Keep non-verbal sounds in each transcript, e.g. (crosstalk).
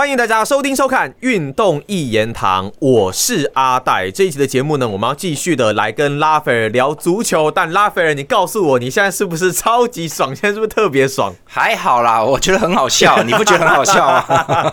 欢迎大家收听收看《运动一言堂》，我是阿戴。这一集的节目呢，我们要继续的来跟拉斐尔聊足球。但拉斐尔，你告诉我，你现在是不是超级爽？现在是不是特别爽？还好啦，我觉得很好笑，你不觉得很好笑吗？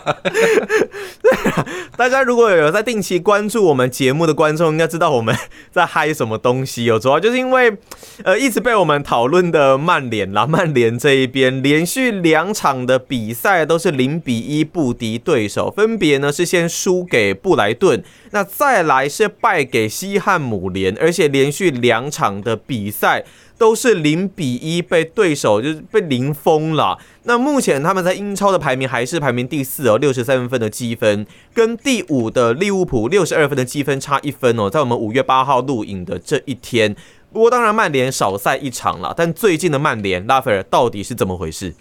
大家如果有在定期关注我们节目的观众，应该知道我们在嗨什么东西哦。主要就是因为，呃，一直被我们讨论的曼联啦，曼联这一边连续两场的比赛都是零比一不敌。对手分别呢是先输给布莱顿，那再来是败给西汉姆联，而且连续两场的比赛都是零比一被对手就是被零封了。那目前他们在英超的排名还是排名第四哦，六十三分的积分，跟第五的利物浦六十二分的积分差一分哦。在我们五月八号录影的这一天，不过当然曼联少赛一场了，但最近的曼联拉斐尔到底是怎么回事？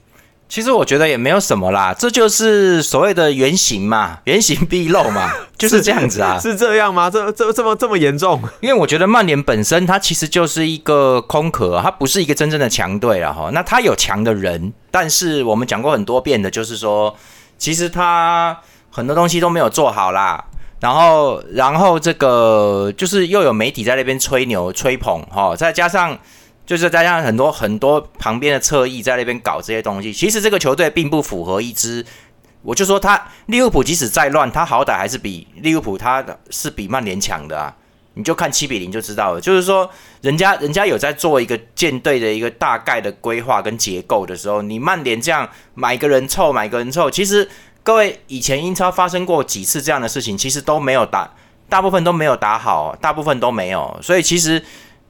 其实我觉得也没有什么啦，这就是所谓的原型嘛，原形毕露嘛，(laughs) 就是这样子啊，是这样吗？这这这么这么严重？因为我觉得曼联本身它其实就是一个空壳，它不是一个真正的强队了哈。那它有强的人，但是我们讲过很多遍的，就是说，其实它很多东西都没有做好啦。然后，然后这个就是又有媒体在那边吹牛吹捧哈，再加上。就是加上很多很多旁边的侧翼在那边搞这些东西，其实这个球队并不符合一支。我就说他利物浦即使再乱，他好歹还是比利物浦他是比曼联强的啊。你就看七比零就知道了。就是说，人家人家有在做一个舰队的一个大概的规划跟结构的时候，你曼联这样买个人凑买个人凑，其实各位以前英超发生过几次这样的事情，其实都没有打，大部分都没有打好，大部分都没有。所以其实。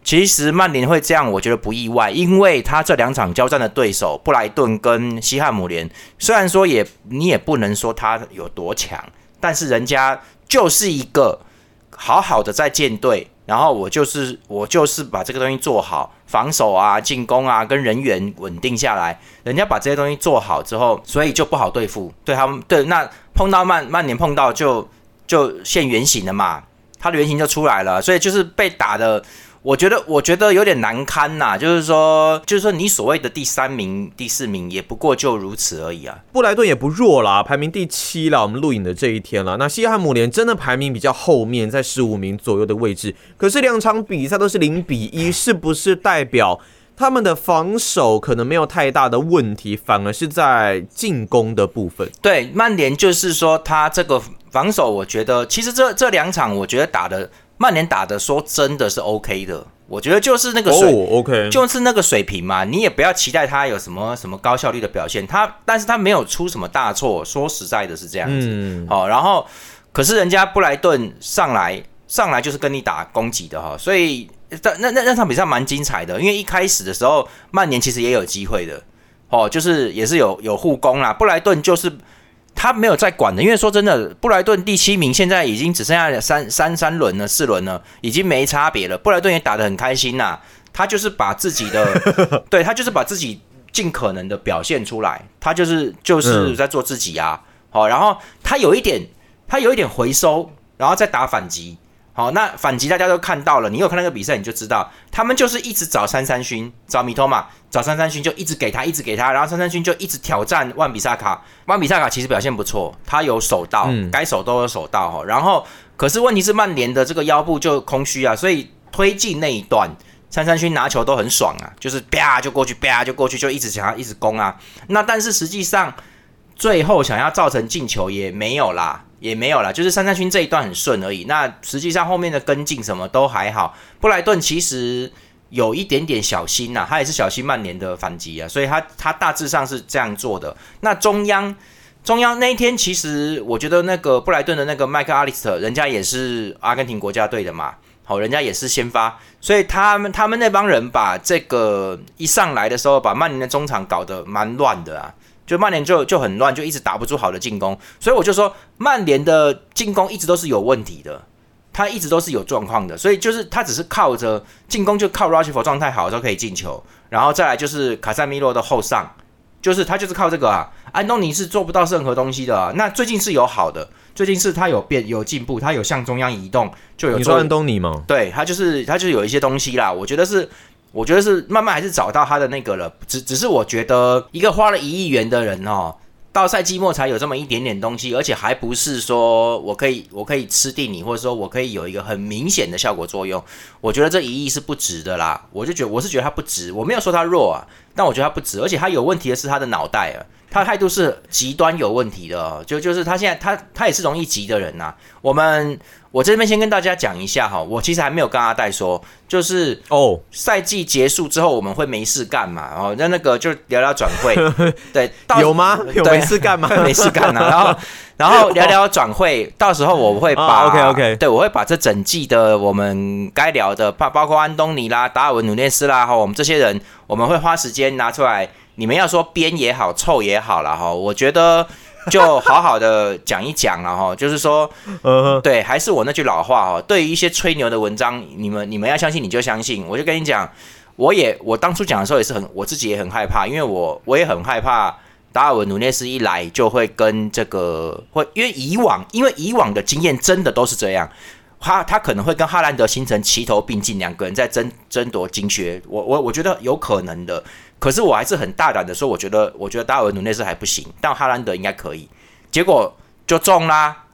其实曼联会这样，我觉得不意外，因为他这两场交战的对手布莱顿跟西汉姆联，虽然说也你也不能说他有多强，但是人家就是一个好好的在建队，然后我就是我就是把这个东西做好，防守啊、进攻啊跟人员稳定下来，人家把这些东西做好之后，所以就不好对付，对他们对那碰到曼曼联碰到就就现原形了嘛，他的原型就出来了，所以就是被打的。我觉得，我觉得有点难堪呐，就是说，就是说，你所谓的第三名、第四名，也不过就如此而已啊。布莱顿也不弱啦，排名第七啦。我们录影的这一天了，那西汉姆联真的排名比较后面，在十五名左右的位置。可是两场比赛都是零比一，是不是代表他们的防守可能没有太大的问题，反而是在进攻的部分？对，曼联就是说，他这个防守，我觉得其实这这两场，我觉得打的。曼联打的说真的是 OK 的，我觉得就是那个水，OK，就是那个水平嘛。你也不要期待他有什么什么高效率的表现，他但是他没有出什么大错。说实在的，是这样子。好，然后可是人家布莱顿上来上来就是跟你打攻击的哈，所以那那那那场比赛蛮精彩的，因为一开始的时候曼联其实也有机会的，哦，就是也是有有护攻啦，布莱顿就是。他没有在管的，因为说真的，布莱顿第七名现在已经只剩下三三三轮了，四轮了，已经没差别了。布莱顿也打得很开心呐，他就是把自己的，(laughs) 对他就是把自己尽可能的表现出来，他就是就是在做自己啊。好，然后他有一点，他有一点回收，然后再打反击。好，那反击大家都看到了，你有看那个比赛，你就知道他们就是一直找三三勋，找米托马，找三三勋就一直给他，一直给他，然后三三勋就一直挑战万比萨卡。万比萨卡其实表现不错，他有守到，该守都有守到哈。然后，可是问题是曼联的这个腰部就空虚啊，所以推进那一段，三三勋拿球都很爽啊，就是啪就过去，啪就过去，就一直想要一直攻啊。那但是实际上最后想要造成进球也没有啦。也没有啦，就是三三勋这一段很顺而已。那实际上后面的跟进什么都还好。布莱顿其实有一点点小心呐，他也是小心曼联的反击啊，所以他他大致上是这样做的。那中央中央那一天，其实我觉得那个布莱顿的那个麦克阿里斯特，人家也是阿根廷国家队的嘛，好，人家也是先发，所以他们他们那帮人把这个一上来的时候，把曼联的中场搞得蛮乱的啊。就曼联就就很乱，就一直打不出好的进攻，所以我就说曼联的进攻一直都是有问题的，他一直都是有状况的，所以就是他只是靠着进攻，就靠 r a s h f o r d 状态好的时候可以进球，然后再来就是卡塞米罗的后上，就是他就是靠这个啊，安东尼是做不到任何东西的，那最近是有好的，最近是他有变有进步，他有向中央移动，就有你说安东尼吗？对他就是他就有一些东西啦，我觉得是。我觉得是慢慢还是找到他的那个了，只只是我觉得一个花了一亿元的人哦，到赛季末才有这么一点点东西，而且还不是说我可以我可以吃定你，或者说我可以有一个很明显的效果作用。我觉得这一亿是不值的啦，我就觉我是觉得他不值，我没有说他弱啊，但我觉得他不止，而且他有问题的是他的脑袋啊。他态度是极端有问题的，就就是他现在他他也是容易急的人呐。我们我这边先跟大家讲一下哈，我其实还没有跟阿戴说，就是哦，赛季结束之后我们会没事干嘛？哦，那那个就聊聊转会，(laughs) 对，有吗？有没事干吗？(laughs) 没事干啊。然后然后聊聊转会，(laughs) 到时候我会把 OK OK，对我会把这整季的我们该聊的，包包括安东尼啦、达尔文努涅斯啦，哈，我们这些人，我们会花时间拿出来。你们要说编也好，凑也好了哈，我觉得就好好的讲一讲了哈，就是说，呃对，还是我那句老话哈，对于一些吹牛的文章，你们你们要相信你就相信，我就跟你讲，我也我当初讲的时候也是很，我自己也很害怕，因为我我也很害怕达尔文努涅斯一来就会跟这个会，因为以往因为以往的经验真的都是这样。他他可能会跟哈兰德形成齐头并进，两个人在争争夺金靴。我我我觉得有可能的，可是我还是很大胆的说，我觉得我觉得达尔文努内斯还不行，但哈兰德应该可以。结果就中啦，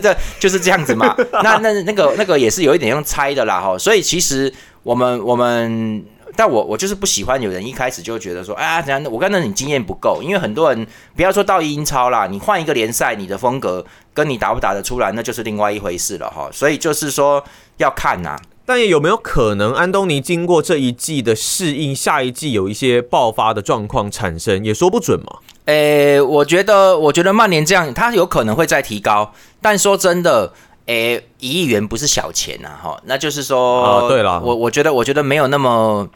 这 (laughs) 就是这样子嘛。那那那个那个也是有一点用猜的啦哈。所以其实我们我们。但我我就是不喜欢有人一开始就觉得说，哎呀，怎样？我刚才你经验不够，因为很多人不要说到英超啦，你换一个联赛，你的风格跟你打不打得出来，那就是另外一回事了哈。所以就是说要看呐。但也有没有可能，安东尼经过这一季的适应，下一季有一些爆发的状况产生，也说不准嘛？诶，我觉得，我觉得曼联这样，他有可能会再提高。但说真的，诶，一亿元不是小钱呐，哈。那就是说，对了，我我觉得，我觉得没有那么。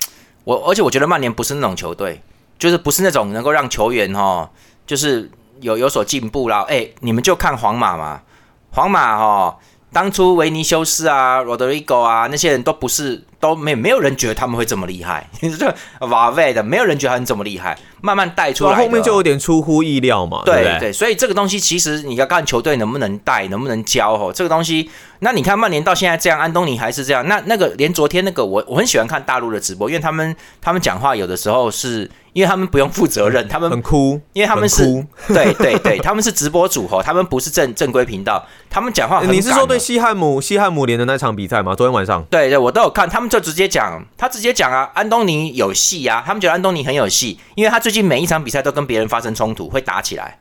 我而且我觉得曼联不是那种球队，就是不是那种能够让球员哈，就是有有所进步啦。哎，你们就看皇马嘛，皇马哈，当初维尼修斯啊、罗德里戈啊那些人都不是。都没没有人觉得他们会这么厉害，这瓦维的没有人觉得他们这么厉害，慢慢带出来，后面就有点出乎意料嘛。对对，所以这个东西其实你要看球队能不能带，能不能教哦。这个东西，那你看曼联到现在这样，安东尼还是这样，那那个连昨天那个我我很喜欢看大陆的直播，因为他们他们讲话有的时候是。因为他们不用负责任，他们很哭，因为他们是，(laughs) 对对对，他们是直播组哦，他们不是正正规频道，他们讲话很。你是说对西汉姆西汉姆联的那场比赛吗？昨天晚上？对对，我都有看，他们就直接讲，他直接讲啊，安东尼有戏啊，他们觉得安东尼很有戏，因为他最近每一场比赛都跟别人发生冲突，会打起来，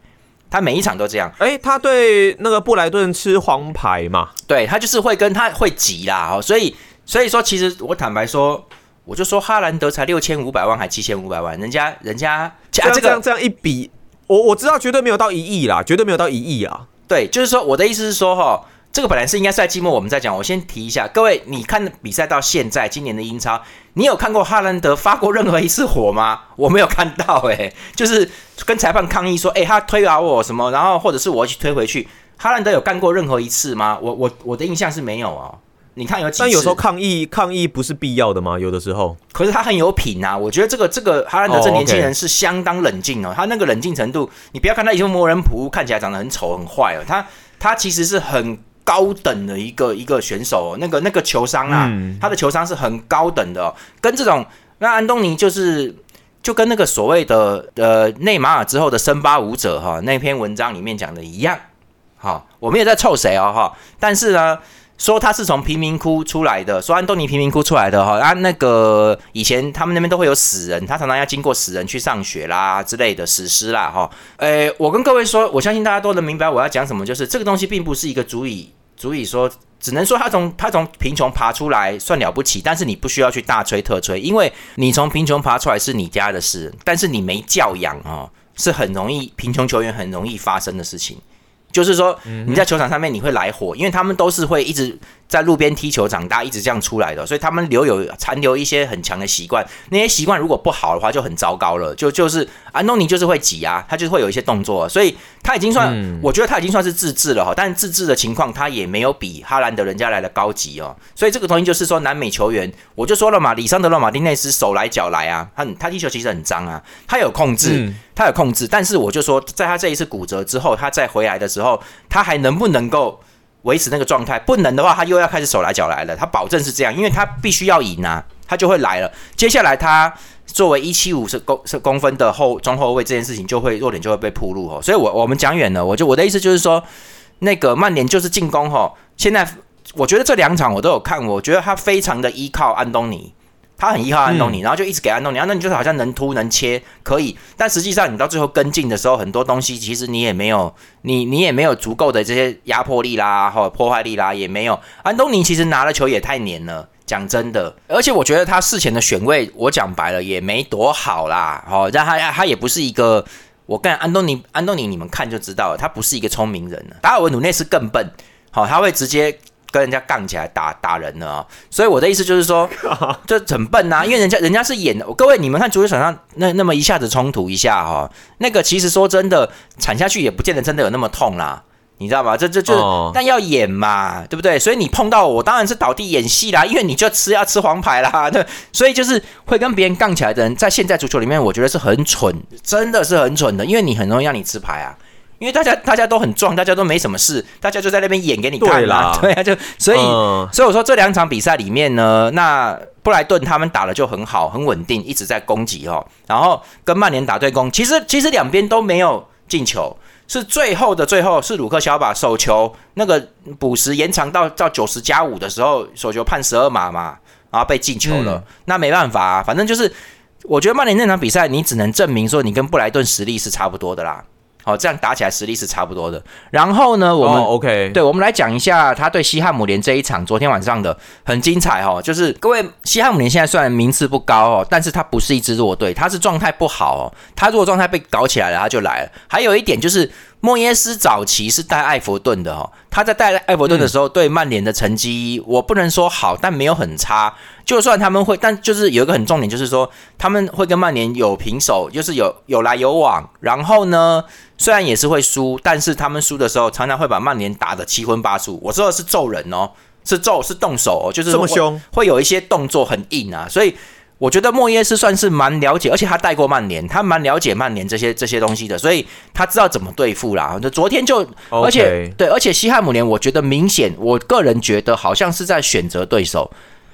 他每一场都这样。哎，他对那个布莱顿吃黄牌嘛？对他就是会跟他会急啦，哦，所以所以说，其实我坦白说。我就说哈兰德才六千五百万还七千五百万，人家人家这样这样这样一比，我我知道绝对没有到一亿啦，绝对没有到一亿啊。对，就是说我的意思是说哈，这个本来是应该赛季末我们再讲。我先提一下，各位，你看比赛到现在，今年的英超，你有看过哈兰德发过任何一次火吗？(laughs) 我没有看到，哎，就是跟裁判抗议说，哎，他推倒我什么，然后或者是我去推回去，哈兰德有干过任何一次吗？我我我的印象是没有哦。你看有几次？但有时候抗议抗议不是必要的吗？有的时候，可是他很有品啊！我觉得这个这个哈兰德这年轻人是相当冷静哦。他那个冷静程度，你不要看他以前魔人普看起来长得很丑很坏哦，他他其实是很高等的一个一个选手。那个那个球商啊，他的球商是很高等的，跟这种那安东尼就是就跟那个所谓的呃内马尔之后的森巴舞者哈那篇文章里面讲的一样。好，我们也在臭谁哦哈，但是呢。说他是从贫民窟出来的，说安东尼贫民窟出来的哈，啊，那个以前他们那边都会有死人，他常常要经过死人去上学啦之类的史诗啦哈。诶，我跟各位说，我相信大家都能明白我要讲什么，就是这个东西并不是一个足以足以说，只能说他从他从贫穷爬出来算了不起，但是你不需要去大吹特吹，因为你从贫穷爬出来是你家的事，但是你没教养啊，是很容易贫穷球员很容易发生的事情。就是说，你在球场上面你会来火，因为他们都是会一直。在路边踢球长大，一直这样出来的，所以他们留有残留一些很强的习惯。那些习惯如果不好的话，就很糟糕了。就就是安东尼就是会挤啊，他就是会有一些动作，所以他已经算，我觉得他已经算是自制了哈。但自制的情况，他也没有比哈兰德人家来的高级哦。所以这个东西就是说，南美球员，我就说了嘛，里桑德罗马丁内斯手来脚来啊，他他踢球其实很脏啊，他有控制，他有控制。但是我就说，在他这一次骨折之后，他再回来的时候，他还能不能够？维持那个状态，不能的话，他又要开始手来脚来了。他保证是这样，因为他必须要赢啊。他就会来了。接下来他作为一七五是公是公分的后中后卫，这件事情就会弱点就会被铺路哦。所以，我我们讲远了，我就我的意思就是说，那个曼联就是进攻哦。现在我觉得这两场我都有看，我觉得他非常的依靠安东尼。他很依靠安东尼，然后就一直给安东尼，安东尼就是好像能突能切可以，但实际上你到最后跟进的时候，很多东西其实你也没有，你你也没有足够的这些压迫力啦，或破坏力啦，也没有。安东尼其实拿了球也太黏了，讲真的，而且我觉得他事前的选位，我讲白了也没多好啦，哦，让他他也不是一个，我跟安东尼安东尼你们看就知道了，他不是一个聪明人达尔文努内斯更笨，好，他会直接。跟人家杠起来打打人了，所以我的意思就是说，(laughs) 就很笨呐，因为人家人家是演的。各位，你们看足球场上那那么一下子冲突一下哈，那个其实说真的，铲下去也不见得真的有那么痛啦，你知道吗？这这就但要演嘛，对不对？所以你碰到我当然是倒地演戏啦，因为你就吃要吃黄牌啦，(laughs) 对。所以就是会跟别人杠起来的人，在现在足球里面，我觉得是很蠢，真的是很蠢的，因为你很容易让你吃牌啊。因为大家大家都很壮，大家都没什么事，大家就在那边演给你看啦。对 (laughs) 啊，就所以所以我说这两场比赛里面呢，那布莱顿他们打的就很好，很稳定，一直在攻击哦。然后跟曼联打对攻，其实其实两边都没有进球，是最后的最后是鲁克肖把手球那个补时延长到到九十加五的时候，手球判十二码嘛，然后被进球了。那没办法，反正就是我觉得曼联那场比赛，你只能证明说你跟布莱顿实力是差不多的啦。好，这样打起来实力是差不多的。然后呢，我们 OK，对，我们来讲一下他对西汉姆联这一场，昨天晚上的很精彩哦。就是各位，西汉姆联现在虽然名次不高哦，但是他不是一支弱队，他是状态不好哦。他如果状态被搞起来了，他就来了。还有一点就是。莫耶斯早期是带艾弗顿的哦，他在带艾弗顿的时候，对曼联的成绩我不能说好，但没有很差。就算他们会，但就是有一个很重点，就是说他们会跟曼联有平手，就是有有来有往。然后呢，虽然也是会输，但是他们输的时候常常会把曼联打得七荤八素。我说的是揍人哦，是揍是动手哦，就是这么凶，会有一些动作很硬啊，所以。我觉得莫耶斯算是蛮了解，而且他带过曼联，他蛮了解曼联这些这些东西的，所以他知道怎么对付啦。就昨天就，而且对，而且西汉姆联，我觉得明显，我个人觉得好像是在选择对手，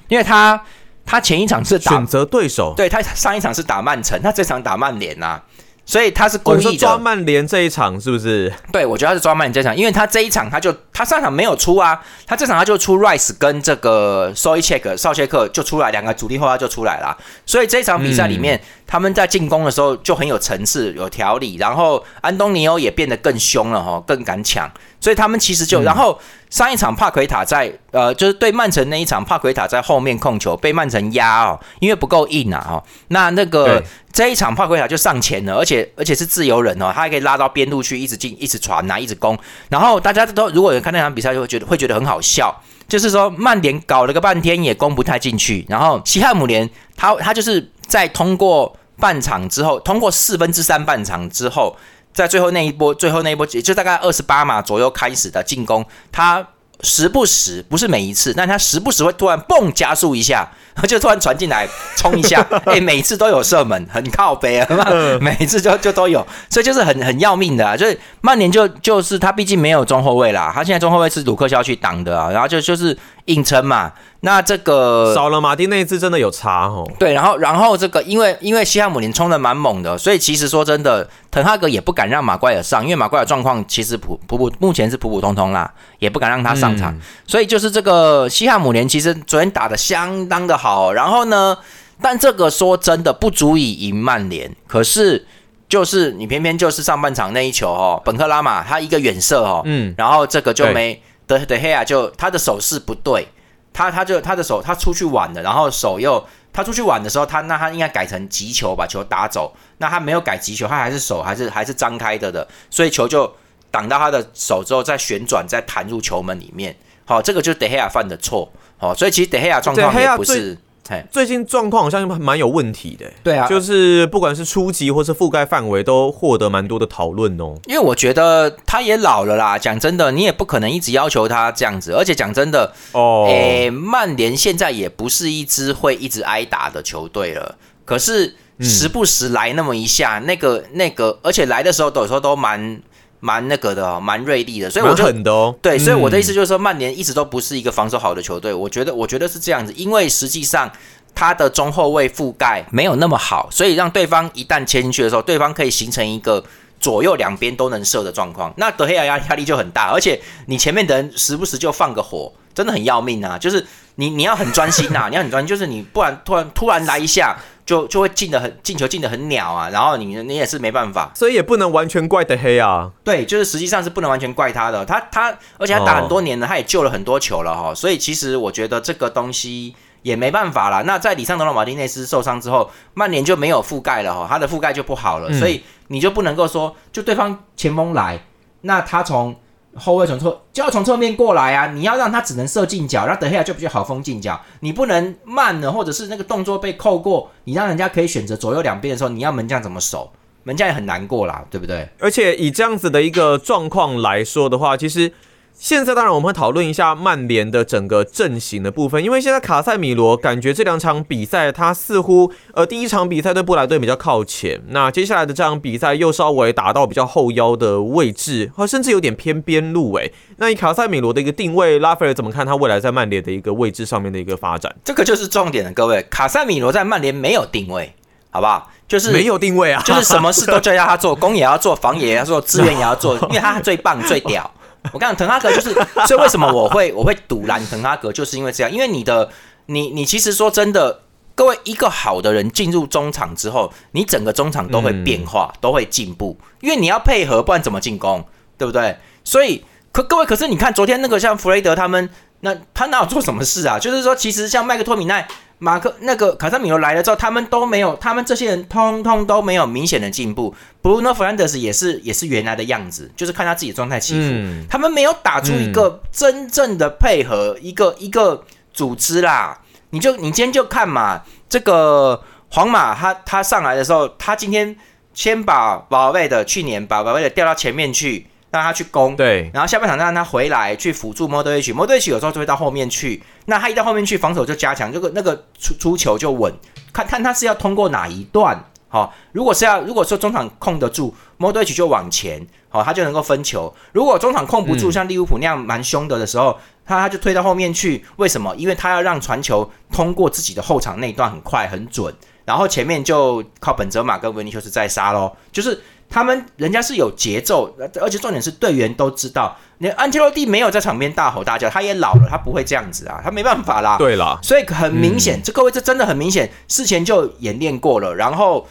因为他他前一场是选择对手，对他上一场是打曼城，他这场打曼联呐。所以他是故意的。抓曼联这一场是不是？对，我觉得他是抓曼联这一场，因为他这一场他就他上场没有出啊，他这场他就出 Rice 跟这个 Soy Check 少切克就出来两个主力后腰就出来了，所以这场比赛里面他们在进攻的时候就很有层次、有条理，然后安东尼奥也变得更凶了哈，更敢抢，所以他们其实就然后上一场帕奎塔在呃就是对曼城那一场帕奎塔在后面控球被曼城压哦，因为不够硬啊哦，那那个。这一场帕奎塔就上前了，而且而且是自由人哦，他还可以拉到边路去，一直进，一直传呐，一直攻。然后大家都如果有看那场比赛，就会觉得会觉得很好笑，就是说曼联搞了个半天也攻不太进去，然后西汉姆联他他就是在通过半场之后，通过四分之三半场之后，在最后那一波，最后那一波就大概二十八码左右开始的进攻，他时不时不是每一次，但他时不时会突然蹦加速一下。(laughs) 就突然传进来冲一下，(laughs) 哎，每次都有射门，很靠背 (laughs) 啊，每次就就都有，所以就是很很要命的啊。就是曼联就就是他毕竟没有中后卫啦，他现在中后卫是鲁克肖去挡的啊，然后就就是硬撑嘛。那这个少了马丁那一次真的有差哦。对，然后然后这个因为因为西汉姆联冲的蛮猛的，所以其实说真的，滕哈格也不敢让马怪尔上，因为马怪尔状况其实普普普目前是普普通通啦，也不敢让他上场。所以就是这个西汉姆联其实昨天打的相当的好。好，然后呢？但这个说真的不足以赢曼联。可是就是你偏偏就是上半场那一球哦，本克拉马他一个远射哦，嗯，然后这个就没德德黑亚就他的手势不对，他他就他的手他出去晚了，然后手又他出去晚的时候，他那他应该改成急球把球打走，那他没有改急球，他还是手还是还是张开的的，所以球就挡到他的手之后再旋转再弹入球门里面。好，这个就是德黑亚犯的错。好，所以其实德黑亚状况也不是，最近状况好像蛮有问题的。对啊，就是不管是初级或是覆盖范围，都获得蛮多的讨论哦。因为我觉得他也老了啦，讲真的，你也不可能一直要求他这样子。而且讲真的，哦，诶，曼联现在也不是一支会一直挨打的球队了。可是时不时来那么一下，那个那个，而且来的时候，有时候都蛮。蛮那个的哦，蛮锐利的，所以我就很的哦。对，所以我的意思就是说，曼联一直都不是一个防守好的球队。我觉得，我觉得是这样子，因为实际上他的中后卫覆盖没有那么好，所以让对方一旦切进去的时候，对方可以形成一个左右两边都能射的状况。那德黑亚压压力就很大，而且你前面的人时不时就放个火，真的很要命啊！就是你你要很专心呐，(laughs) 你要很专心，就是你不然突然突然来一下。就就会进的很进球进的很鸟啊，然后你你也是没办法，所以也不能完全怪德黑啊。对，就是实际上是不能完全怪他的，他他而且他打很多年了，他也救了很多球了哈，所以其实我觉得这个东西也没办法了。那在里桑德罗马丁内斯受伤之后，曼联就没有覆盖了哈，他的覆盖就不好了，所以你就不能够说就对方前锋来，那他从。后卫从侧就要从侧面过来啊！你要让他只能射近角，让德黑亚就比较好封近角。你不能慢了，或者是那个动作被扣过，你让人家可以选择左右两边的时候，你要门将怎么守？门将也很难过啦，对不对？而且以这样子的一个状况来说的话，其实。现在当然我们会讨论一下曼联的整个阵型的部分，因为现在卡塞米罗感觉这两场比赛他似乎呃第一场比赛对布莱顿比较靠前，那接下来的这场比赛又稍微打到比较后腰的位置，或甚至有点偏边路诶。那以卡塞米罗的一个定位，拉斐尔怎么看他未来在曼联的一个位置上面的一个发展？这个就是重点了，各位，卡塞米罗在曼联没有定位，好不好？就是没有定位啊，就是什么事都叫他做，攻也要做，防也要做，支援也要做，(laughs) 因为他最棒最屌。我讲滕哈格就是，所以为什么我会我会堵拦滕哈格，就是因为这样，因为你的你你其实说真的，各位一个好的人进入中场之后，你整个中场都会变化，都会进步，因为你要配合，不然怎么进攻，对不对？所以可各位，可是你看昨天那个像弗雷德他们，那他哪有做什么事啊？(laughs) 就是说，其实像麦克托米奈。马克那个卡萨米罗来了之后，他们都没有，他们这些人通通都没有明显的进步。Bruno Fernandes 也是也是原来的样子，就是看他自己的状态起伏。他们没有打出一个真正的配合，一个一个组织啦。你就你今天就看嘛，这个皇马他他上来的时候，他今天先把宝贝的去年把宝贝的调到前面去。让他去攻，对，然后下半场让他回来去辅助莫德里奇，莫德里奇有时候就会到后面去，那他一到后面去，防守就加强，这个那个出出球就稳，看看他是要通过哪一段，好，如果是要如果说中场控得住，莫德里奇就往前，好，他就能够分球；如果中场控不住，像利物浦那样蛮凶的的时候，他他就推到后面去，为什么？因为他要让传球通过自己的后场那一段很快很准，然后前面就靠本泽马跟维尼修斯在杀喽，就是。他们人家是有节奏，而且重点是队员都知道，你安切洛蒂没有在场边大吼大叫，他也老了，他不会这样子啊，他没办法啦。对啦，所以很明显，这各位这真的很明显，事前就演练过了，然后。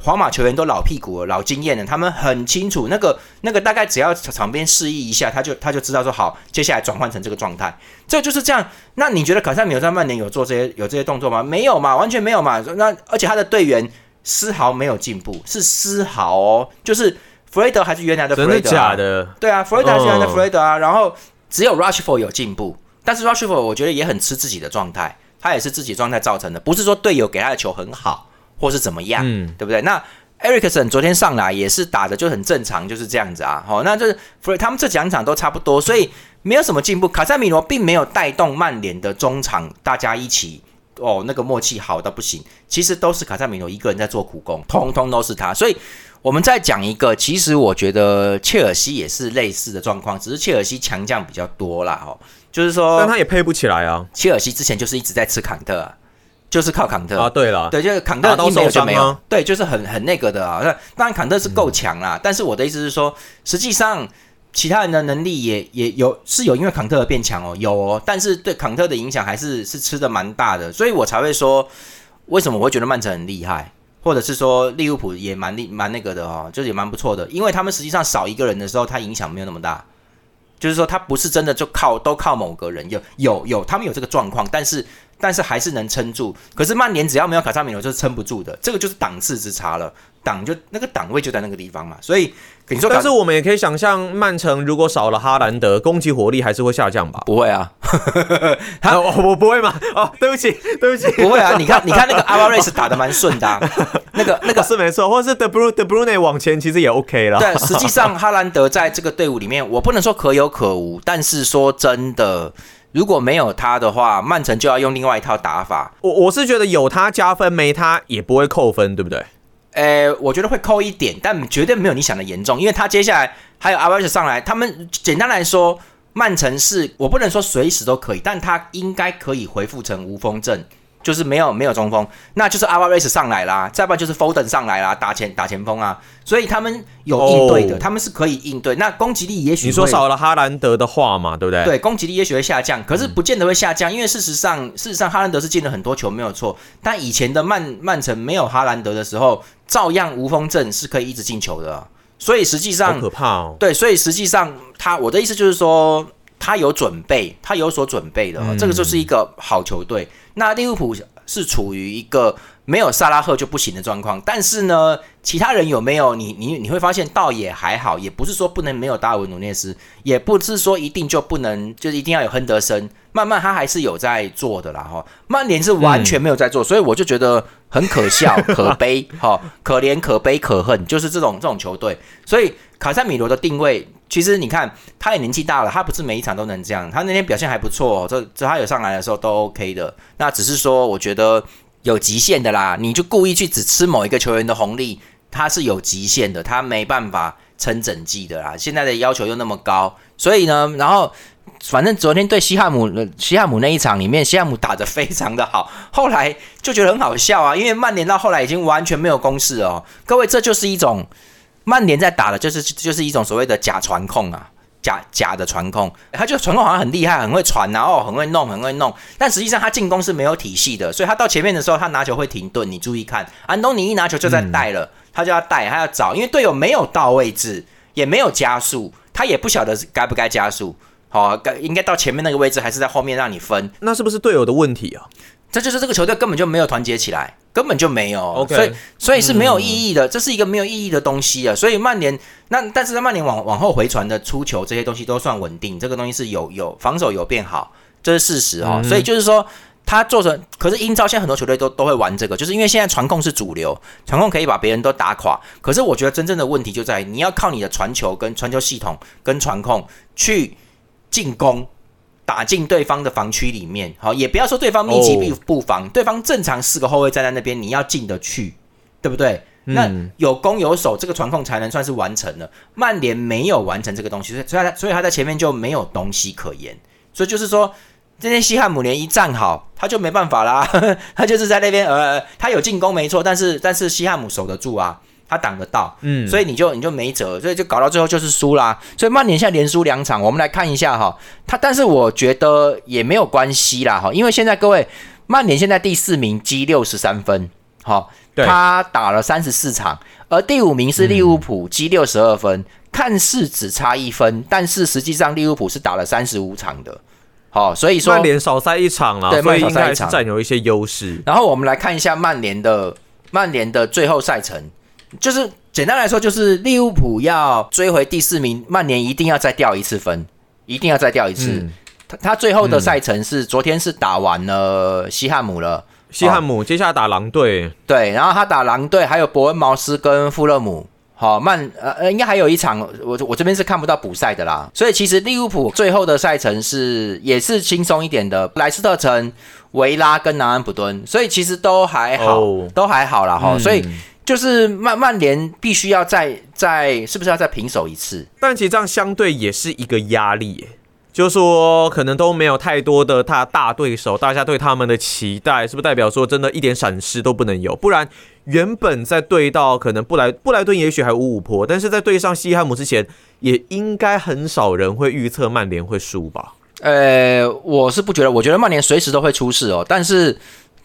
皇马球员都老屁股了，老经验了，他们很清楚那个那个大概只要场边示意一下，他就他就知道说好，接下来转换成这个状态，这就是这样。那你觉得卡塞米罗在曼联有做这些有这些动作吗？没有嘛，完全没有嘛。那而且他的队员丝毫没有进步，是丝毫哦，就是弗雷德还是原来的弗雷德，假的？对啊，弗雷德还是原来的弗雷德啊。然后只有 Rushford 有进步，但是 Rushford 我觉得也很吃自己的状态，他也是自己状态造成的，不是说队友给他的球很好。或是怎么样，对不对？那 Ericson 昨天上来也是打的就很正常，就是这样子啊。好，那就是弗雷他们这两场都差不多，所以没有什么进步。卡塞米罗并没有带动曼联的中场，大家一起哦，那个默契好到不行。其实都是卡萨米罗一个人在做苦工，通通都是他。所以我们再讲一个，其实我觉得切尔西也是类似的状况，只是切尔西强将比较多啦。哦，就是说，但他也配不起来啊。切尔西之前就是一直在吃坎特。就是靠坎特啊，对了，对，就是坎特一没有就没有，对，就是很很那个的啊。那当然坎特是够强啦，但是我的意思是说，实际上其他人的能力也也有是有因为坎特而变强哦，有哦，但是对坎特的影响还是是吃的蛮大的，所以我才会说，为什么我会觉得曼城很厉害，或者是说利物浦也蛮厉蛮那个的哦，就是也蛮不错的，因为他们实际上少一个人的时候，他影响没有那么大，就是说他不是真的就靠都靠某个人，有有有他们有这个状况，但是。但是还是能撑住，可是曼联只要没有卡萨米罗就是撑不住的，这个就是档次之差了，档就那个档位就在那个地方嘛，所以你说，但是我们也可以想象，曼城如果少了哈兰德，攻击火力还是会下降吧？不会啊，(laughs) 他我不会吗？哦，对不起，对不起，不会啊，你看，你看那个阿瓦瑞斯打的蛮顺的，(laughs) 那个那个是没错，或者是德布鲁德布鲁内往前其实也 OK 了。对，实际上哈兰德在这个队伍里面，我不能说可有可无，但是说真的。如果没有他的话，曼城就要用另外一套打法。我我是觉得有他加分，没他也不会扣分，对不对？呃，我觉得会扣一点，但绝对没有你想的严重。因为他接下来还有阿维斯上来，他们简单来说，曼城是我不能说随时都可以，但他应该可以回复成无风阵。就是没有没有中锋，那就是阿瓦瑞斯上来啦，再不然就是 Foden 上来啦，打前打前锋啊，所以他们有应对的，他们是可以应对。那攻击力也许你说少了哈兰德的话嘛，对不对？对，攻击力也许会下降，可是不见得会下降，因为事实上事实上哈兰德是进了很多球没有错，但以前的曼曼城没有哈兰德的时候，照样无锋阵是可以一直进球的，所以实际上可怕哦。对，所以实际上他我的意思就是说。他有准备，他有所准备的，这个就是一个好球队。那利物浦是处于一个没有萨拉赫就不行的状况，但是呢，其他人有没有？你你你会发现倒也还好，也不是说不能没有达尔文努涅斯，也不是说一定就不能，就是一定要有亨德森。慢慢他还是有在做的啦，哈。曼联是完全没有在做，所以我就觉得很可笑、可悲，哈，(laughs) 可怜、可悲、可恨，就是这种这种球队。所以卡塞米罗的定位。其实你看，他也年纪大了，他不是每一场都能这样。他那天表现还不错，这这他有上来的时候都 OK 的。那只是说，我觉得有极限的啦。你就故意去只吃某一个球员的红利，他是有极限的，他没办法撑整季的啦。现在的要求又那么高，所以呢，然后反正昨天对西汉姆，西汉姆那一场里面，西汉姆打得非常的好，后来就觉得很好笑啊，因为曼联到后来已经完全没有攻势哦。各位，这就是一种。曼联在打的就是就是一种所谓的假传控啊，假假的传控，他就传控好像很厉害，很会传，然后很会弄，很会弄，但实际上他进攻是没有体系的，所以他到前面的时候，他拿球会停顿。你注意看，安东尼一拿球就在带了，他就要带，他要找，因为队友没有到位置，也没有加速，他也不晓得该不该加速，好，该应该到前面那个位置，还是在后面让你分？那是不是队友的问题啊？这就是这个球队根本就没有团结起来，根本就没有，所以所以是没有意义的，这是一个没有意义的东西啊。所以曼联那但是在曼联往往后回传的出球这些东西都算稳定，这个东西是有有防守有变好，这是事实哦。所以就是说他做成，可是英超现在很多球队都都会玩这个，就是因为现在传控是主流，传控可以把别人都打垮。可是我觉得真正的问题就在你要靠你的传球跟传球系统跟传控去进攻。打进对方的防区里面，好，也不要说对方密集布布防，对方正常四个后卫站在那边，你要进得去，对不对？那有攻有守，这个传控才能算是完成了。曼联没有完成这个东西，所以他所以他在前面就没有东西可言。所以就是说，今天西汉姆联一站好，他就没办法啦，(laughs) 他就是在那边，呃，他有进攻没错，但是但是西汉姆守得住啊。他挡得到，嗯，所以你就你就没辙，所以就搞到最后就是输啦。所以曼联现在连输两场，我们来看一下哈，他但是我觉得也没有关系啦哈，因为现在各位曼联现在第四名积六十三分，好，他打了三十四场，而第五名是利物浦积六十二分，看似只差一分，但是实际上利物浦是打了三十五场的，好，所以说曼联少赛一场了，对，曼联少赛一场。占有一些优势。然后我们来看一下曼联的曼联的最后赛程。就是简单来说，就是利物浦要追回第四名，曼联一定要再掉一次分，一定要再掉一次。他他最后的赛程是昨天是打完了西汉姆了，西汉姆接下来打狼队，对，然后他打狼队，还有伯恩茅斯跟富勒姆。好，曼呃呃，应该还有一场，我我这边是看不到补赛的啦。所以其实利物浦最后的赛程是也是轻松一点的，莱斯特城、维拉跟南安普敦，所以其实都还好，都还好啦。哈。所以。就是曼曼联必须要再再是不是要再平手一次？但其实这样相对也是一个压力，就是说可能都没有太多的他大对手，大家对他们的期待是不是代表说真的一点闪失都不能有？不然原本在对到可能布莱布莱顿也许还五五坡，但是在对上西汉姆之前，也应该很少人会预测曼联会输吧？呃，我是不觉得，我觉得曼联随时都会出事哦，但是。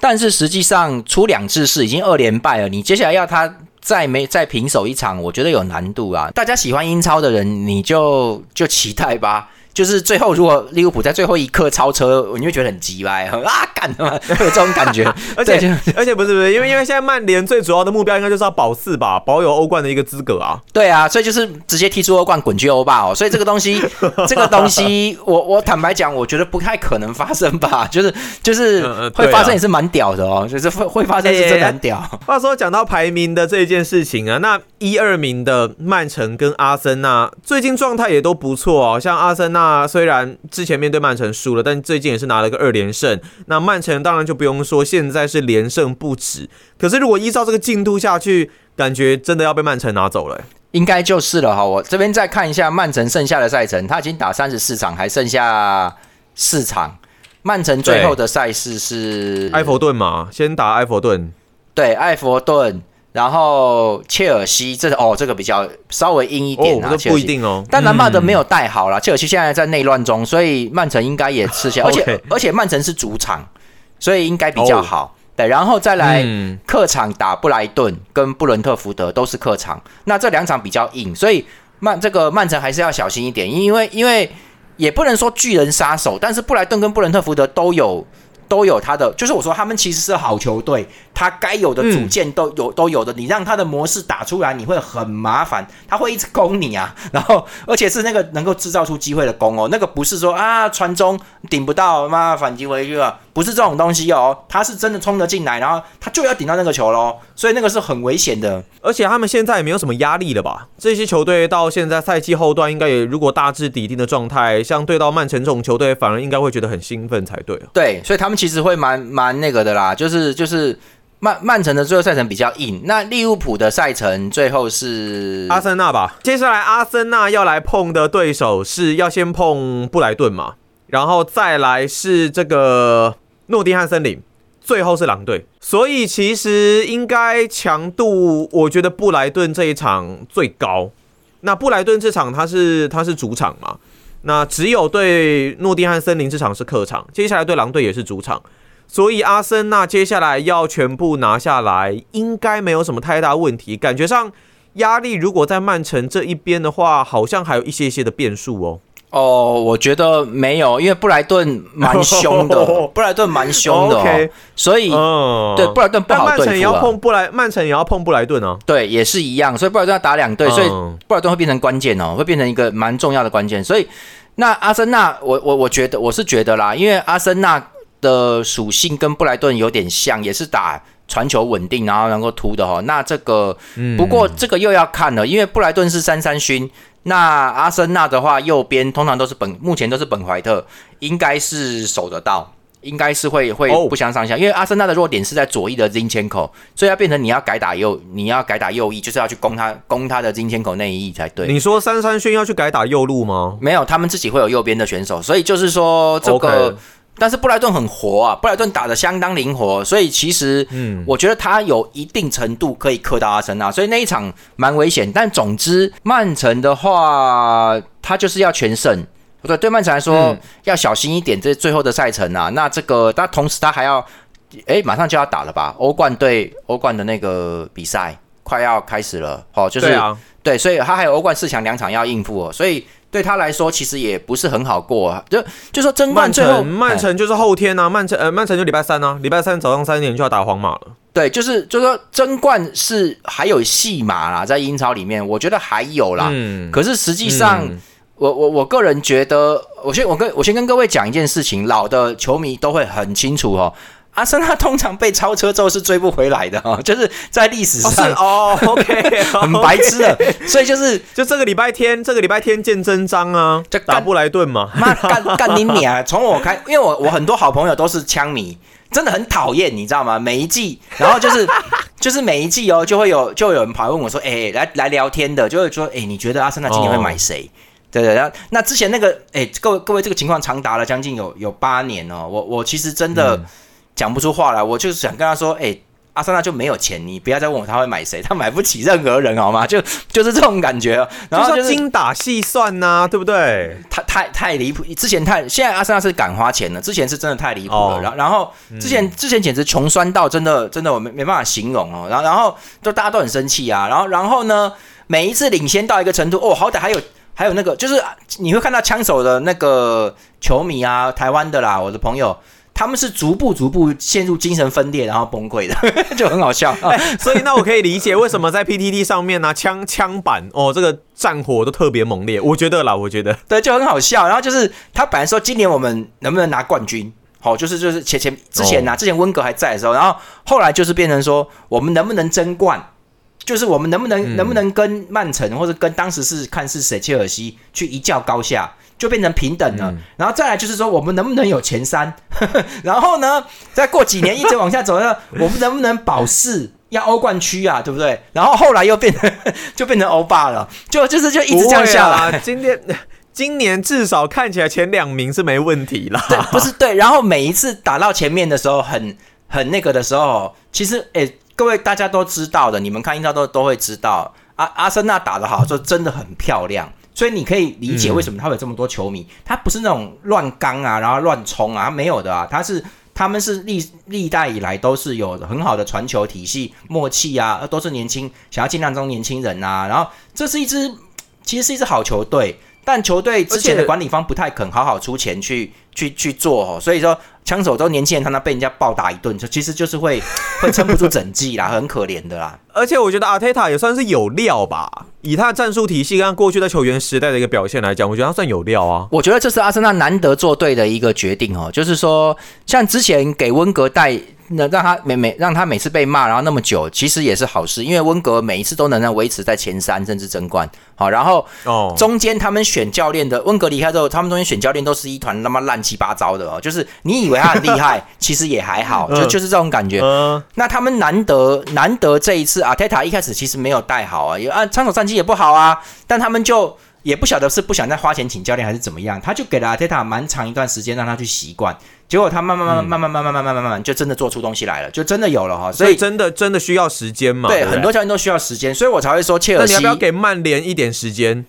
但是实际上出两次是已经二连败了，你接下来要他再没再平手一场，我觉得有难度啊。大家喜欢英超的人，你就就期待吧。就是最后，如果利物浦在最后一刻超车，你会觉得很急歪，很啊干的嘛，(laughs) 会有这种感觉。(laughs) 而且而且不是不是，因为因为现在曼联最主要的目标应该就是要保四吧，保有欧冠的一个资格啊。对啊，所以就是直接踢出欧冠，滚去欧霸哦。所以这个东西，(laughs) 这个东西，我我坦白讲，我觉得不太可能发生吧。就是就是会发生也是蛮屌的哦，就是会会发生是真蛮屌。话说讲到排名的这一件事情啊，那一二名的曼城跟阿森纳最近状态也都不错哦，像阿森纳。那虽然之前面对曼城输了，但最近也是拿了个二连胜。那曼城当然就不用说，现在是连胜不止。可是如果依照这个进度下去，感觉真的要被曼城拿走了。应该就是了哈。我这边再看一下曼城剩下的赛程，他已经打三十四场，还剩下四场。曼城最后的赛事是埃弗顿嘛，先打埃弗顿，对，埃弗顿。然后切尔西，这哦，这个比较稍微硬一点啊，不一定哦。但兰帕德没有带好了，切尔西现在在内乱中，所以曼城应该也吃下。而且而且曼城是主场，所以应该比较好。对，然后再来客场打布莱顿跟布伦特福德都是客场，那这两场比较硬，所以曼这个曼城还是要小心一点，因为因为也不能说巨人杀手，但是布莱顿跟布伦特福德都有。都有他的，就是我说他们其实是好球队，他该有的组件都有都有的。你让他的模式打出来，你会很麻烦，他会一直攻你啊。然后，而且是那个能够制造出机会的攻哦，那个不是说啊传中顶不到，妈反击回去了。不是这种东西哦，他是真的冲得进来，然后他就要顶到那个球喽，所以那个是很危险的。而且他们现在也没有什么压力了吧？这些球队到现在赛季后段，应该也如果大致底定的状态，像对到曼城这种球队，反而应该会觉得很兴奋才对。对，所以他们其实会蛮蛮那个的啦，就是就是曼曼城的最后赛程比较硬，那利物浦的赛程最后是阿森纳吧？接下来阿森纳要来碰的对手是要先碰布莱顿嘛，然后再来是这个。诺丁汉森林，最后是狼队，所以其实应该强度，我觉得布莱顿这一场最高。那布莱顿这场他是他是主场嘛？那只有对诺丁汉森林这场是客场，接下来对狼队也是主场，所以阿森纳接下来要全部拿下来，应该没有什么太大问题。感觉上压力如果在曼城这一边的话，好像还有一些些的变数哦。哦，我觉得没有，因为布莱顿蛮凶的，(laughs) 布莱顿蛮凶的，所以对布莱顿不好对付。曼城也要碰布莱，曼城也要碰布莱顿哦。对，也是一样，所以布莱顿要打两队，所以布莱顿会变成关键哦，会变成一个蛮重要的关键。所以那阿森纳，我我我觉得我是觉得啦，因为阿森纳的属性跟布莱顿有点像，也是打传球稳定，然后能够突的哈。那这个不过这个又要看了，因为布莱顿是三三勋。那阿森纳的话，右边通常都是本，目前都是本怀特，应该是守得到，应该是会会不相上下，因为阿森纳的弱点是在左翼的金签口，所以要变成你要改打右，你要改打右翼，就是要去攻他攻他的金签口那一翼才对。你说三三轩要去改打右路吗？没有，他们自己会有右边的选手，所以就是说这个。但是布莱顿很活啊，布莱顿打的相当灵活，所以其实，嗯，我觉得他有一定程度可以克到阿森纳，所以那一场蛮危险。但总之，曼城的话，他就是要全胜，不对，对曼城来说要小心一点，这最后的赛程啊。那这个，但同时他还要，哎，马上就要打了吧？欧冠对欧冠的那个比赛快要开始了，哦，就是对，所以他还有欧冠四强两场要应付，哦，所以。对他来说，其实也不是很好过，啊就就说争冠最后，曼城就是后天啊，曼城呃，曼城就礼拜三啊，礼拜三早上三点就要打皇马了。对，就是就说争冠是还有戏码啦，在英超里面，我觉得还有啦。嗯。可是实际上，我我我个人觉得，我先我跟我先跟各位讲一件事情，老的球迷都会很清楚哦。阿森纳通常被超车之后是追不回来的哈，(laughs) 就是在历史上哦，(laughs) OK，很 (laughs) 白痴的，所以就是就这个礼拜天，这个礼拜天见真章啊，就打布莱顿嘛，妈干干你娘！从我开，因为我我很多好朋友都是枪迷，真的很讨厌，你知道吗？每一季，然后就是就是每一季哦，就会有就有人跑来问我说，哎，来来聊天的，就会说，哎，你觉得阿森纳今年会买谁？对对，然后那之前那个，哎，各位各位，这个情况长达了将近有有八年哦，我我其实真的。讲不出话来，我就是想跟他说：“哎，阿森纳就没有钱，你不要再问我他会买谁，他买不起任何人，好吗？(laughs) 就就是这种感觉。然后就是精打细算呐，对不对？他太太离谱，之前太现在阿森纳是敢花钱了，之前是真的太离谱了。然后然后之前之前简直穷酸到真的真的我没没办法形容哦。然后然后就大家都很生气啊。然后然后呢，每一次领先到一个程度，哦，好歹还有还有那个，就是你会看到枪手的那个球迷啊，台湾的啦，我的朋友。”他们是逐步逐步陷入精神分裂，然后崩溃的，(laughs) 就很好笑。所以那我可以理解为什么在 PTT 上面呢，枪枪版哦，这个战火都特别猛烈。我觉得啦，我觉得对，就很好笑。然后就是他本来说今年我们能不能拿冠军，好，就是就是前前之前呢，之前温格还在的时候，然后后来就是变成说我们能不能争冠，就是我们能不能能不能跟曼城或者跟当时是看是谁切尔西去一较高下。就变成平等了，然后再来就是说，我们能不能有前三？(laughs) 然后呢，再过几年一直往下走呢，(laughs) 我们能不能保四？要欧冠区啊，对不对？然后后来又变成 (laughs) 就变成欧霸了，就就是就一直这样下来。今天今年至少看起来前两名是没问题啦。对，不是对。然后每一次打到前面的时候，很很那个的时候，其实哎，各位大家都知道的，你们看英超都都会知道，阿阿森纳打得好，就真的很漂亮。所以你可以理解为什么他有这么多球迷，他不是那种乱刚啊，然后乱冲啊，没有的啊，他是他们是历历代以来都是有很好的传球体系默契啊，都是年轻想要尽量中年轻人啊，然后这是一支其实是一支好球队，但球队之前的管理方不太肯好好出钱去去去做哦，所以说枪手都年轻人，他那被人家暴打一顿，就其实就是会 (laughs) 会撑不住整季啦，很可怜的啦。而且我觉得阿泰塔也算是有料吧。以他的战术体系跟过去在球员时代的一个表现来讲，我觉得他算有料啊。我觉得这是阿森纳难得做对的一个决定哦，就是说，像之前给温格带。那让他每每让他每次被骂，然后那么久，其实也是好事，因为温格每一次都能让维持在前三，甚至争冠。好，然后哦，中间他们选教练的温格离开之后，他们中间选教练都是一团他妈乱七八糟的哦，就是你以为他很厉害，(laughs) 其实也还好，就就是这种感觉。那他们难得难得这一次，阿泰塔一开始其实没有带好啊，也啊参手战绩也不好啊，但他们就。也不晓得是不想再花钱请教练还是怎么样，他就给了阿泰塔蛮长一段时间让他去习惯，结果他慢慢慢慢慢慢慢慢慢慢慢慢就真的做出东西来了，就真的有了哈。所以真的真的需要时间嘛？对，很多教练都需要时间，所以我才会说切尔西。那你要不要给曼联一点时间？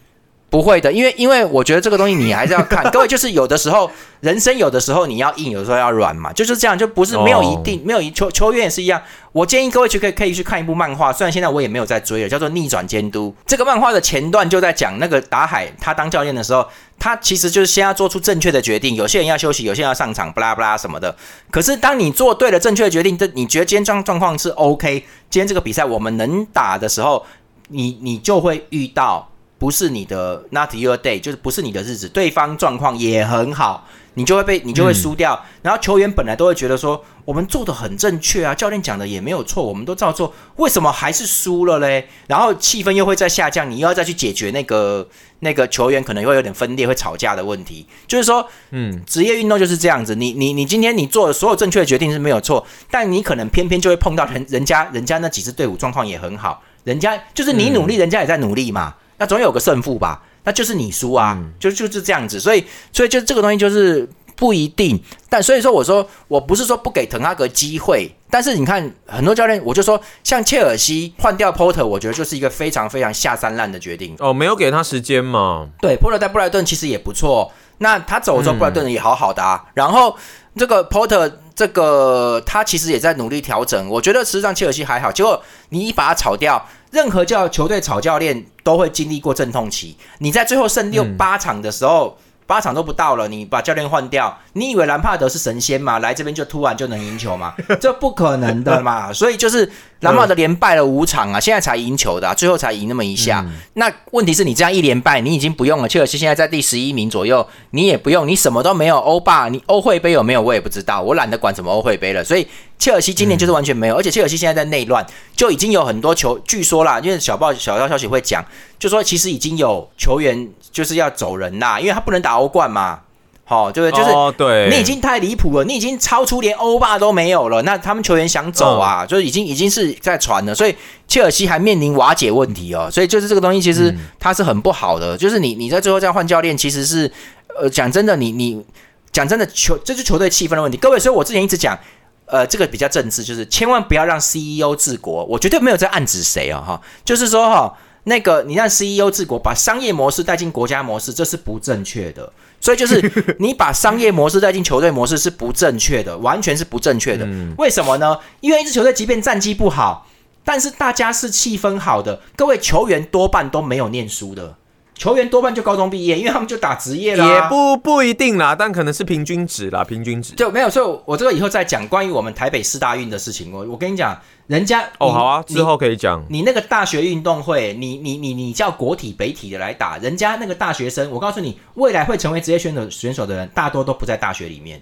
不会的，因为因为我觉得这个东西你还是要看。(laughs) 各位就是有的时候人生有的时候你要硬，有的时候要软嘛，就是这样，就不是没有一定没有一球球员也是一样。我建议各位去可以可以去看一部漫画，虽然现在我也没有在追了，叫做《逆转监督》。这个漫画的前段就在讲那个达海他当教练的时候，他其实就是先要做出正确的决定，有些人要休息，有些人要上场，不拉不拉什么的。可是当你做对了正确的决定，这你觉得今天状状况是 OK，今天这个比赛我们能打的时候，你你就会遇到。不是你的 not your day，就是不是你的日子，对方状况也很好，你就会被你就会输掉。然后球员本来都会觉得说，我们做的很正确啊，教练讲的也没有错，我们都照做，为什么还是输了嘞？然后气氛又会再下降，你又要再去解决那个那个球员可能会有点分裂、会吵架的问题。就是说，嗯，职业运动就是这样子，你你你今天你做的所有正确的决定是没有错，但你可能偏偏就会碰到人人家人家那几支队伍状况也很好，人家就是你努力，人家也在努力嘛。那总有个胜负吧，那就是你输啊，就就是这样子，所以所以就这个东西就是不一定，但所以说我说我不是说不给滕哈格机会，但是你看很多教练，我就说像切尔西换掉 Porter，我觉得就是一个非常非常下三滥的决定。哦，没有给他时间嘛。对，Porter 在布莱顿其实也不错，那他走之后布莱顿也好好的啊，然后这个 Porter 这个他其实也在努力调整，我觉得实际上切尔西还好，结果你一把他炒掉。任何叫球队炒教练都会经历过阵痛期。你在最后剩六八场的时候。八场都不到了，你把教练换掉，你以为兰帕德是神仙吗？来这边就突然就能赢球吗？(laughs) 这不可能的嘛！(laughs) 所以就是兰帕德连败了五场啊，现在才赢球的，最后才赢那么一下。那问题是你这样一连败，你已经不用了。切尔西现在在第十一名左右，你也不用，你什么都没有。欧霸，你欧会杯有没有？我也不知道，我懒得管什么欧会杯了。所以切尔西今年就是完全没有，而且切尔西现在在内乱，就已经有很多球，据说啦，因为小报小道消息会讲，就说其实已经有球员。就是要走人呐，因为他不能打欧冠嘛，好，对不对？就是对，你已经太离谱了，你已经超出连欧霸都没有了。那他们球员想走啊，就是已经已经是在传了，所以切尔西还面临瓦解问题哦。所以就是这个东西，其实它是很不好的。就是你你在最后这样换教练，其实是呃讲真的，你你讲真的球这支球队气氛的问题。各位，所以我之前一直讲，呃，这个比较政治，就是千万不要让 CEO 治国。我绝对没有在暗指谁哦，哈，就是说哈。那个，你让 CEO 治国，把商业模式带进国家模式，这是不正确的。所以就是 (laughs) 你把商业模式带进球队模式是不正确的，完全是不正确的。为什么呢？因为一支球队即便战绩不好，但是大家是气氛好的，各位球员多半都没有念书的。球员多半就高中毕业，因为他们就打职业了。也不不一定啦，但可能是平均值啦，平均值就没有。所以，我这个以后再讲关于我们台北四大运的事情。我我跟你讲，人家哦好啊，之后可以讲。你那个大学运动会，你你你你叫国体北体的来打，人家那个大学生，我告诉你，未来会成为职业选手选手的人，大多都不在大学里面，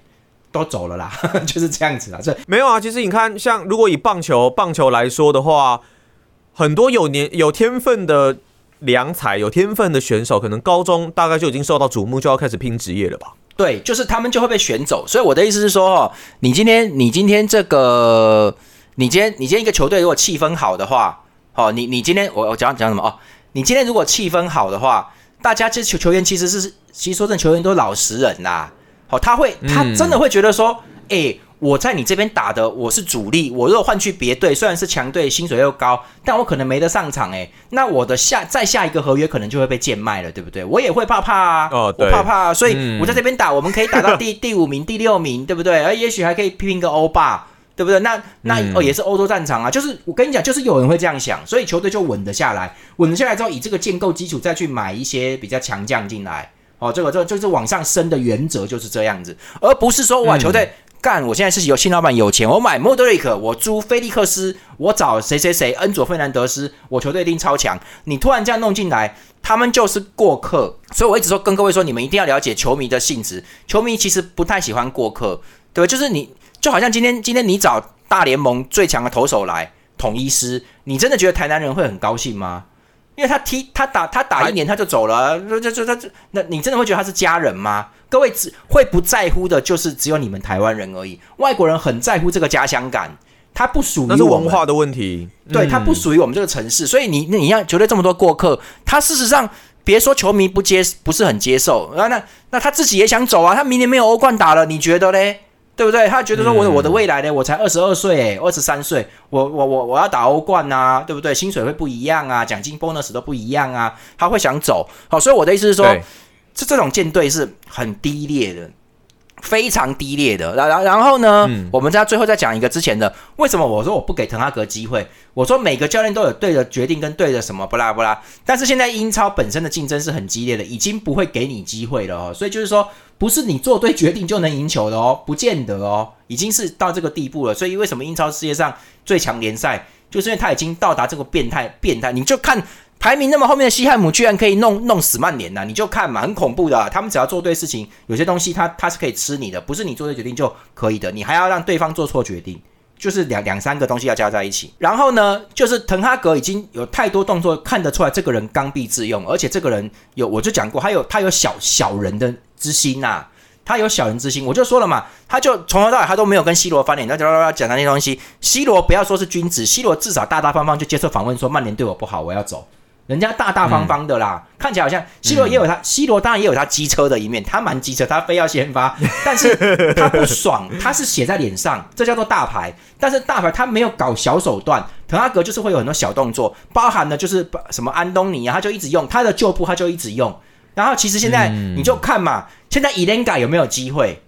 都走了啦，(laughs) 就是这样子啦。这没有啊，其实你看，像如果以棒球棒球来说的话，很多有年有天分的。良才有天分的选手，可能高中大概就已经受到瞩目，就要开始拼职业了吧？对，就是他们就会被选走。所以我的意思是说，哦，你今天你今天这个，你今天你今天一个球队如果气氛好的话，哦，你你今天我我讲讲什么哦？你今天如果气氛好的话，大家这球球员其实是，其实说真的，球员都是老实人啦。好，他会，他真的会觉得说，哎。我在你这边打的，我是主力。我如果换去别队，虽然是强队，薪水又高，但我可能没得上场诶，那我的下再下一个合约可能就会被贱卖了，对不对？我也会怕怕啊，我怕怕。所以我在这边打，我们可以打到第 (laughs) 第五名、第六名，对不对？而也许还可以拼拼个欧霸，对不对？那那哦，也是欧洲战场啊。就是我跟你讲，就是有人会这样想，所以球队就稳得下来，稳得下来之后，以这个建构基础再去买一些比较强将进来。哦，这个这就是往上升的原则就是这样子，而不是说哇球队。干！我现在是有新老板有钱，我买莫德里克，我租菲利克斯，我找谁谁谁，恩佐费南德斯，我球队一定超强。你突然这样弄进来，他们就是过客。所以我一直说跟各位说，你们一定要了解球迷的性质。球迷其实不太喜欢过客，对吧？就是你就好像今天今天你找大联盟最强的投手来统一师，你真的觉得台南人会很高兴吗？因为他踢他打他打一年他就走了，就就就他就那你真的会觉得他是家人吗？各位只会不在乎的就是只有你们台湾人而已，外国人很在乎这个家乡感，他不属于那是文化的问题，对他不属于我们这个城市，所以你你要球队这么多过客，他事实上别说球迷不接不是很接受，那那那他自己也想走啊，他明年没有欧冠打了，你觉得嘞？对不对？他觉得说，我我的未来呢？我才二十二岁，二十三岁，我我我我要打欧冠啊，对不对？薪水会不一样啊，奖金 bonus 都不一样啊，他会想走。好，所以我的意思是说，这这种舰队是很低劣的。非常低劣的，然然然后呢？我们在最后再讲一个之前的，为什么我说我不给滕哈格机会？我说每个教练都有对的决定跟对的什么不拉不拉，但是现在英超本身的竞争是很激烈的，已经不会给你机会了哦。所以就是说，不是你做对决定就能赢球的哦，不见得哦，已经是到这个地步了。所以为什么英超世界上最强联赛，就是因为他已经到达这个变态变态，你就看。排名那么后面的西汉姆居然可以弄弄死曼联呐！你就看嘛，很恐怖的。他们只要做对事情，有些东西他他是可以吃你的，不是你做对决定就可以的。你还要让对方做错决定，就是两两三个东西要加在一起。然后呢，就是滕哈格已经有太多动作看得出来，这个人刚愎自用，而且这个人有我就讲过，他有他有小小人的之心呐，他有小人之心。我就说了嘛，他就从头到尾他都没有跟 C 罗翻脸，他讲讲那些东西。C 罗不要说是君子，C 罗至少大大方方就接受访问，说曼联对我不好，我要走。人家大大方方的啦，看起来好像 C 罗也有他，C 罗当然也有他机车的一面，他蛮机车，他非要先发，(laughs) 但是他不爽，他是写在脸上，这叫做大牌。但是大牌他没有搞小手段，滕哈格就是会有很多小动作，包含的就是什么安东尼啊，他就一直用他的旧部，他就一直用。然后其实现在你就看嘛，现在伊莲嘎有没有机会，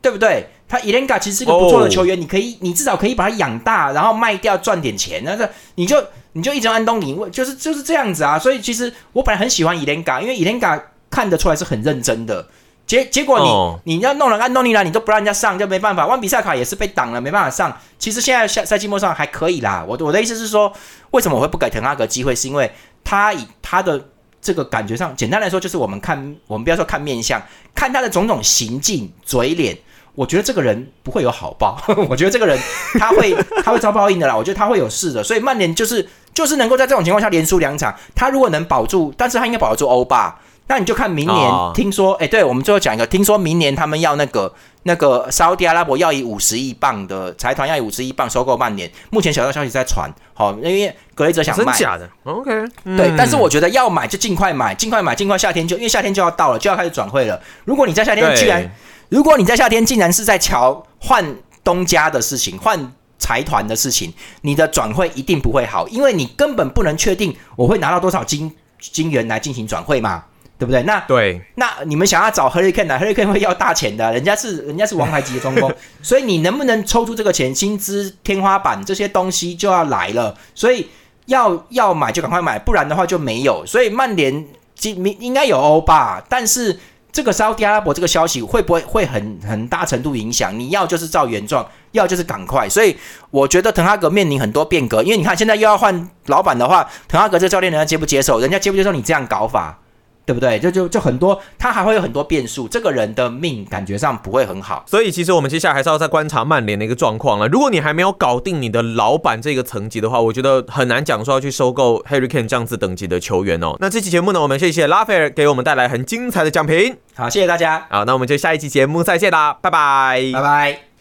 对不对？他伊莲嘎其实是个不错的球员，你可以，你至少可以把他养大，然后卖掉赚点钱，那这你就。你就一直安东尼，就是就是这样子啊，所以其实我本来很喜欢伊莲嘎，因为伊莲嘎看得出来是很认真的。结结果你你要弄了安东尼来，你都不让人家上，就没办法。万比萨卡也是被挡了，没办法上。其实现在赛赛季末上还可以啦。我我的意思是说，为什么我会不给滕哈格机会？是因为他以他的这个感觉上，简单来说就是我们看我们不要说看面相，看他的种种行径、嘴脸。我觉得这个人不会有好报，(laughs) 我觉得这个人他会 (laughs) 他会遭报应的啦。我觉得他会有事的，所以曼联就是就是能够在这种情况下连输两场，他如果能保住，但是他应该保得住欧霸。那你就看明年，听说哎，对我们最后讲一个，听说明年他们要那个那个沙特阿拉伯要以五十亿镑的财团要以五十亿镑收购曼联，目前小道消息在传，好，因为格雷泽想卖，真假的？OK，对，但是我觉得要买就尽快买，尽快买，尽快夏天就因为夏天就要到了，就要开始转会了。如果你在夏天居然如果你在夏天竟然是在瞧换东家的事情，换财团的事情，你的转会一定不会好，因为你根本不能确定我会拿到多少金金元来进行转会嘛，对不对？那对，那你们想要找 Hurricane 来，Hurricane 会要大钱的，人家是人家是王牌级的中锋，所以你能不能抽出这个钱，薪资天花板这些东西就要来了，所以要要买就赶快买，不然的话就没有。所以曼联今明应该有欧吧，但是。这个沙特阿拉伯这个消息会不会会很很大程度影响？你要就是照原状，要就是赶快。所以我觉得滕哈格面临很多变革，因为你看现在又要换老板的话，滕哈格这教练人家接不接受？人家接不接受你这样搞法？对不对？就就就很多，他还会有很多变数。这个人的命感觉上不会很好，所以其实我们接下来还是要再观察曼联的一个状况了。如果你还没有搞定你的老板这个层级的话，我觉得很难讲说要去收购 Harry Kane 这样子等级的球员哦。那这期节目呢，我们谢谢拉斐尔给我们带来很精彩的奖评。好，谢谢大家。好，那我们就下一期节目再见啦，拜拜，拜拜。